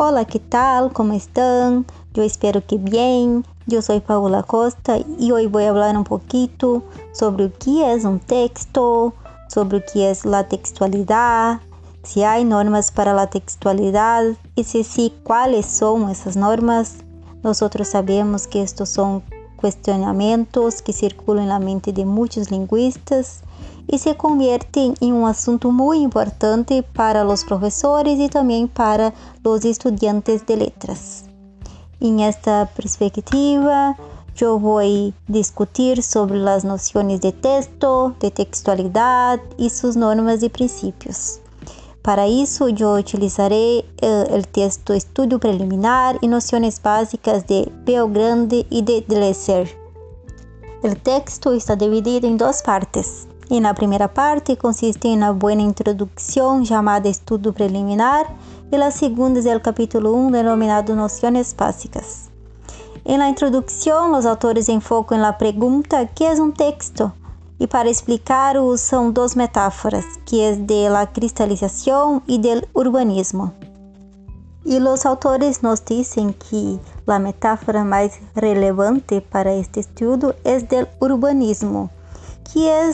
Hola, ¿qué tal? ¿Cómo están? Yo espero que bien. Yo soy Paula Costa y hoy voy a hablar un poquito sobre qué es un texto, sobre qué es la textualidad, si hay normas para la textualidad y si sí, cuáles son esas normas. Nosotros sabemos que estos son cuestionamientos que circulan en la mente de muchos lingüistas y se convierten en un asunto muy importante para los profesores y también para los estudiantes de letras. En esta perspectiva, voy a discutir sobre las nociones de texto, de textualidad y sus normas y principios. Para isso, eu utilizarei uh, o texto Estudo Preliminar e noções básicas de Peo Grande e de Dresser. O texto está dividido em duas partes. E na primeira parte consiste uma boa introdução chamada Estudo Preliminar e a segunda é o capítulo 1 denominado Noções Básicas. Em la introdução, os autores enfocam na pergunta: que é um texto? E para explicar usam duas metáforas, que é de la cristalização e del urbanismo. E os autores nos dizem que a metáfora mais relevante para este estudo é del urbanismo, que é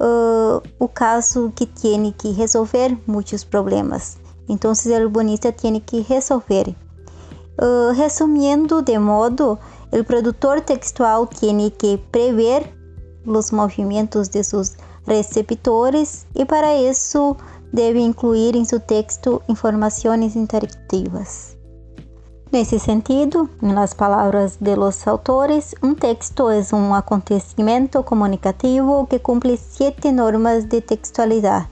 uh, o caso que tem que resolver muitos problemas. Então, o urbanista tem que resolver. Uh, resumindo de modo, o produtor textual tem que prever os movimentos de seus receptores e para isso deve incluir em seu texto informações interativas. Nesse sentido, nas palavras de los autores, um texto é um acontecimento comunicativo que cumpre sete normas de textualidade.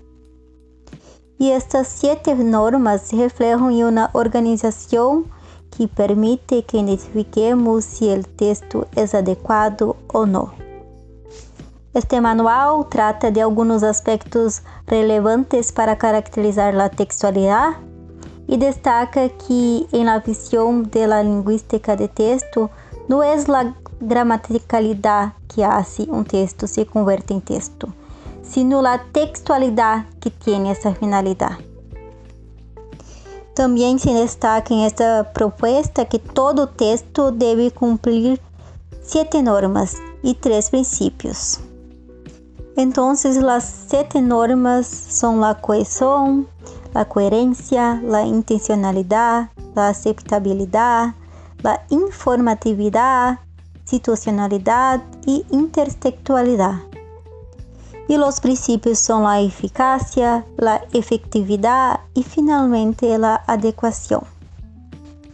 E estas sete normas em uma organização que permite que identifiquemos se o texto é adequado ou não. Este manual trata de algunos aspectos relevantes para caracterizar la textualidad y destaca que en la visión de la lingüística de texto no es la gramaticalidad que hace un texto se convierte en texto, sino la textualidad que tiene esa finalidad. Também se destaca em esta proposta que todo texto deve cumprir sete normas e três princípios. Entonces las siete normas son la cohesión, la coherencia, la intencionalidad, la aceptabilidad, la informatividad, situacionalidad y intertextualidad. Y los principios son la eficacia, la efectividad y finalmente la adecuación.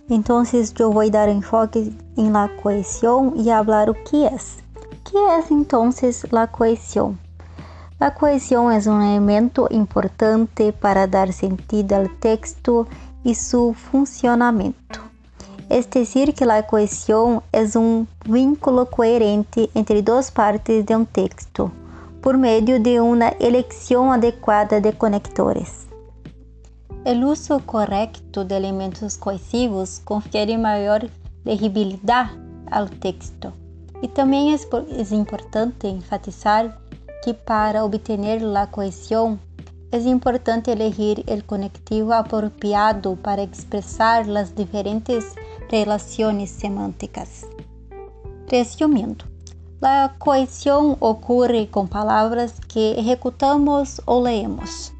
Entonces yo voy a dar enfoque en la cohesión y hablar o que. ¿Qué es entonces la cohesión? A coesão é um elemento importante para dar sentido ao texto e seu funcionamento. É decir, que a coesão é um vínculo coerente entre duas partes de um texto, por meio de uma eleição adequada de conectores. O uso correto de elementos coesivos confere maior legibilidade ao texto. E também é importante enfatizar que para obter a cohesión é importante elegir o conectivo apropriado para expressar as diferentes relações semânticas. Resumindo, a cohesión ocorre com palavras que executamos ou leemos.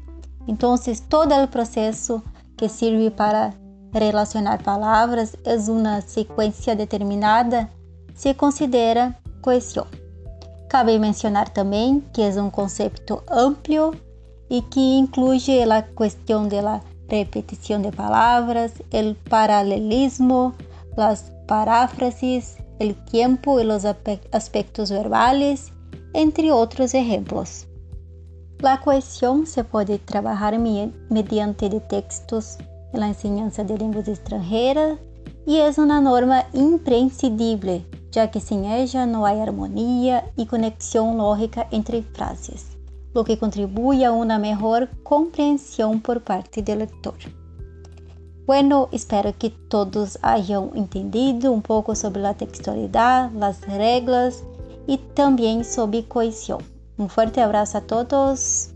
Então, todo o processo que serve para relacionar palavras é uma sequência determinada, se considera cohesión. Cabe mencionar também que é um conceito amplo e que inclui a questão da repetição de palavras, o paralelismo, as paráfrases, o tempo e os aspectos verbales, entre outros exemplos. A cohesión se pode trabalhar mediante de textos na enseñanza de línguas extranjeras e é uma norma imprescindível já que sem ella não há harmonia e conexão lógica entre frases, o que contribui a uma melhor compreensão por parte do leitor. Bueno, espero que todos hayan entendido um pouco sobre a textualidade, as regras e também sobre cohesión. Um forte abraço a todos.